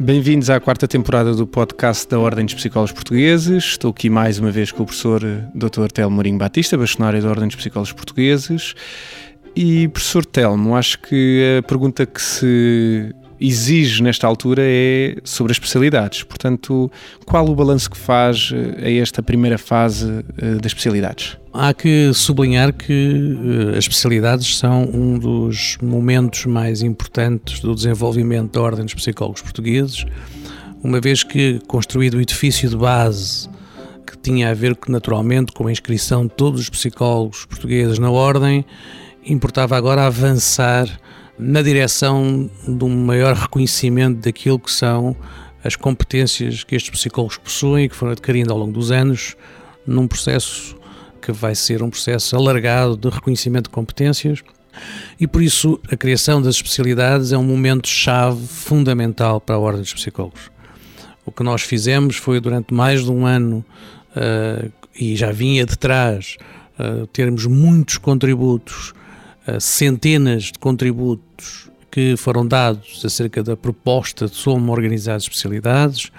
Bem-vindos à quarta temporada do podcast da Ordem dos Psicólogos Portugueses. Estou aqui mais uma vez com o professor Dr. Telmo Mourinho Batista, bastonário da Ordem dos Psicólogos Portugueses. E, professor Telmo, acho que a pergunta que se exige nesta altura é sobre as especialidades. Portanto, qual o balanço que faz eh, a esta primeira fase eh, das especialidades? Há que sublinhar que eh, as especialidades são um dos momentos mais importantes do desenvolvimento da Ordem dos Psicólogos Portugueses, uma vez que construído o edifício de base que tinha a ver naturalmente com a inscrição de todos os psicólogos portugueses na Ordem, importava agora avançar na direção de um maior reconhecimento daquilo que são as competências que estes psicólogos possuem e que foram adquirindo ao longo dos anos num processo que vai ser um processo alargado de reconhecimento de competências e por isso a criação das especialidades é um momento-chave fundamental para a Ordem dos Psicólogos. O que nós fizemos foi durante mais de um ano uh, e já vinha de trás uh, termos muitos contributos centenas de contributos que foram dados acerca da proposta de como organizar especialidades.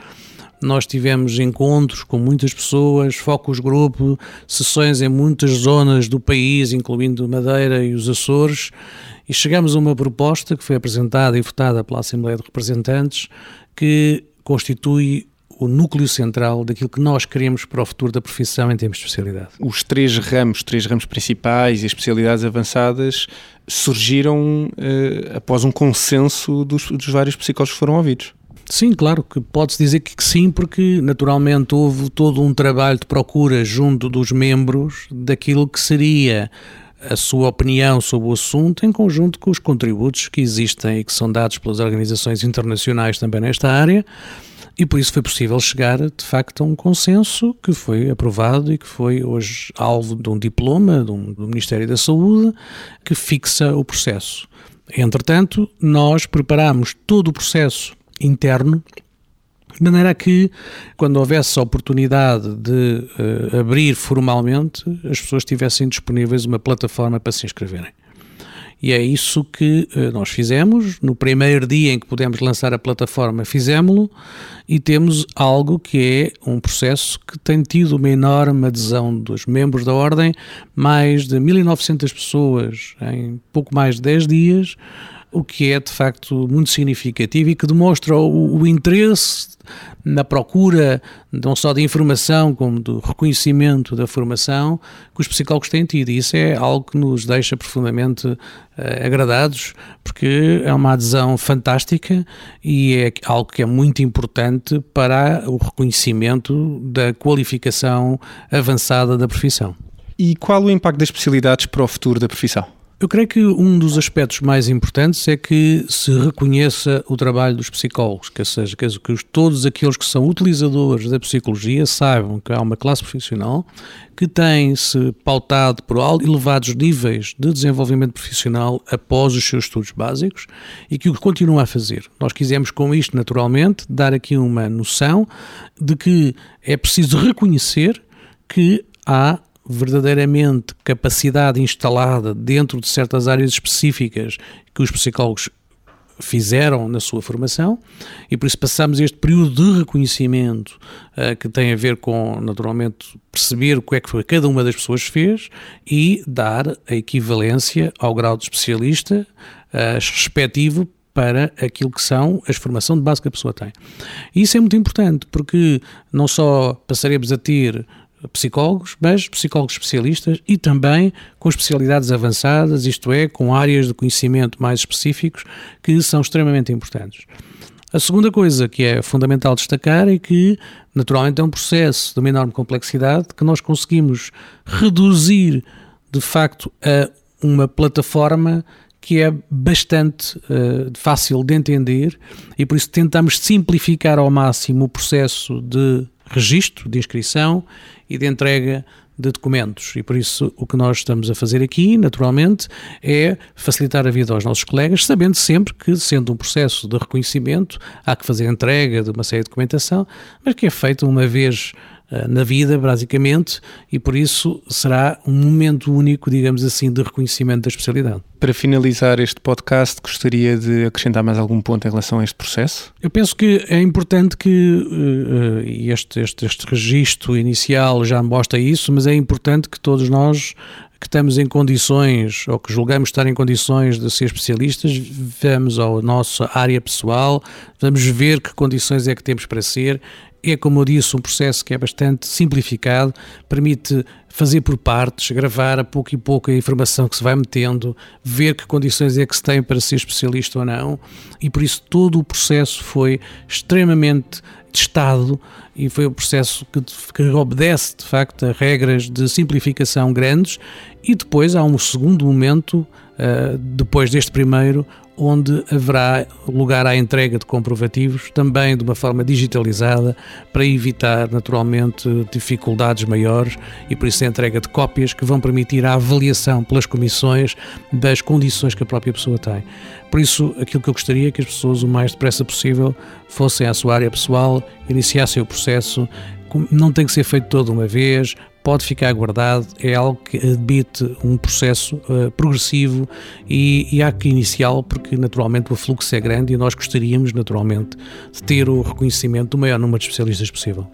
Nós tivemos encontros com muitas pessoas, focos grupo, sessões em muitas zonas do país, incluindo Madeira e os Açores, e chegamos a uma proposta que foi apresentada e votada pela Assembleia de Representantes que constitui o núcleo central daquilo que nós queremos para o futuro da profissão em termos de especialidade. Os três ramos, três ramos principais e especialidades avançadas surgiram uh, após um consenso dos, dos vários psicólogos que foram ouvidos. Sim, claro que pode-se dizer que sim, porque naturalmente houve todo um trabalho de procura junto dos membros daquilo que seria a sua opinião sobre o assunto em conjunto com os contributos que existem e que são dados pelas organizações internacionais também nesta área e por isso foi possível chegar, de facto, a um consenso que foi aprovado e que foi hoje alvo de um diploma do Ministério da Saúde que fixa o processo. Entretanto, nós preparamos todo o processo interno de maneira que, quando houvesse a oportunidade de uh, abrir formalmente, as pessoas tivessem disponíveis uma plataforma para se inscreverem. E é isso que uh, nós fizemos. No primeiro dia em que pudemos lançar a plataforma, fizemos-lo e temos algo que é um processo que tem tido uma enorme adesão dos membros da Ordem, mais de 1.900 pessoas em pouco mais de 10 dias o que é de facto muito significativo e que demonstra o, o interesse na procura não só de informação como do reconhecimento da formação que os psicólogos têm tido. E isso é algo que nos deixa profundamente uh, agradados, porque é uma adesão fantástica e é algo que é muito importante para o reconhecimento da qualificação avançada da profissão. E qual o impacto das especialidades para o futuro da profissão? Eu creio que um dos aspectos mais importantes é que se reconheça o trabalho dos psicólogos, que seja, que todos aqueles que são utilizadores da psicologia saibam que há uma classe profissional que tem-se pautado por elevados níveis de desenvolvimento profissional após os seus estudos básicos e que o continua a fazer. Nós quisemos com isto, naturalmente, dar aqui uma noção de que é preciso reconhecer que há verdadeiramente capacidade instalada dentro de certas áreas específicas que os psicólogos fizeram na sua formação e por isso passamos este período de reconhecimento uh, que tem a ver com, naturalmente, perceber o que é que cada uma das pessoas fez e dar a equivalência ao grau de especialista uh, respectivo para aquilo que são as formação de base que a pessoa tem. E isso é muito importante porque não só passaremos a ter psicólogos, mas psicólogos especialistas e também com especialidades avançadas, isto é, com áreas de conhecimento mais específicos que são extremamente importantes. A segunda coisa que é fundamental destacar é que, naturalmente, é um processo de uma enorme complexidade que nós conseguimos reduzir, de facto, a uma plataforma que é bastante uh, fácil de entender e por isso tentamos simplificar ao máximo o processo de registro, de inscrição e de entrega de documentos. E por isso o que nós estamos a fazer aqui, naturalmente, é facilitar a vida aos nossos colegas, sabendo sempre que, sendo um processo de reconhecimento, há que fazer entrega de uma série de documentação, mas que é feito uma vez na vida, basicamente, e por isso será um momento único, digamos assim, de reconhecimento da especialidade. Para finalizar este podcast, gostaria de acrescentar mais algum ponto em relação a este processo? Eu penso que é importante que uh, este, este, este registro inicial já mostra isso, mas é importante que todos nós que estamos em condições, ou que julgamos estar em condições de ser especialistas, vamos à nossa área pessoal, vamos ver que condições é que temos para ser. É, como eu disse, um processo que é bastante simplificado, permite fazer por partes, gravar a pouco e pouco a informação que se vai metendo, ver que condições é que se tem para ser especialista ou não, e por isso todo o processo foi extremamente testado e foi um processo que, que obedece de facto a regras de simplificação grandes. E depois há um segundo momento uh, depois deste primeiro onde haverá lugar à entrega de comprovativos, também de uma forma digitalizada, para evitar naturalmente dificuldades maiores e por isso a entrega de cópias que vão permitir a avaliação pelas comissões das condições que a própria pessoa tem. Por isso, aquilo que eu gostaria é que as pessoas o mais depressa possível fossem à sua área pessoal, iniciassem o processo, não tem que ser feito toda uma vez, pode ficar guardado, é algo que admite um processo uh, progressivo e, e há que iniciá-lo porque naturalmente o fluxo é grande e nós gostaríamos naturalmente de ter o reconhecimento do maior número de especialistas possível.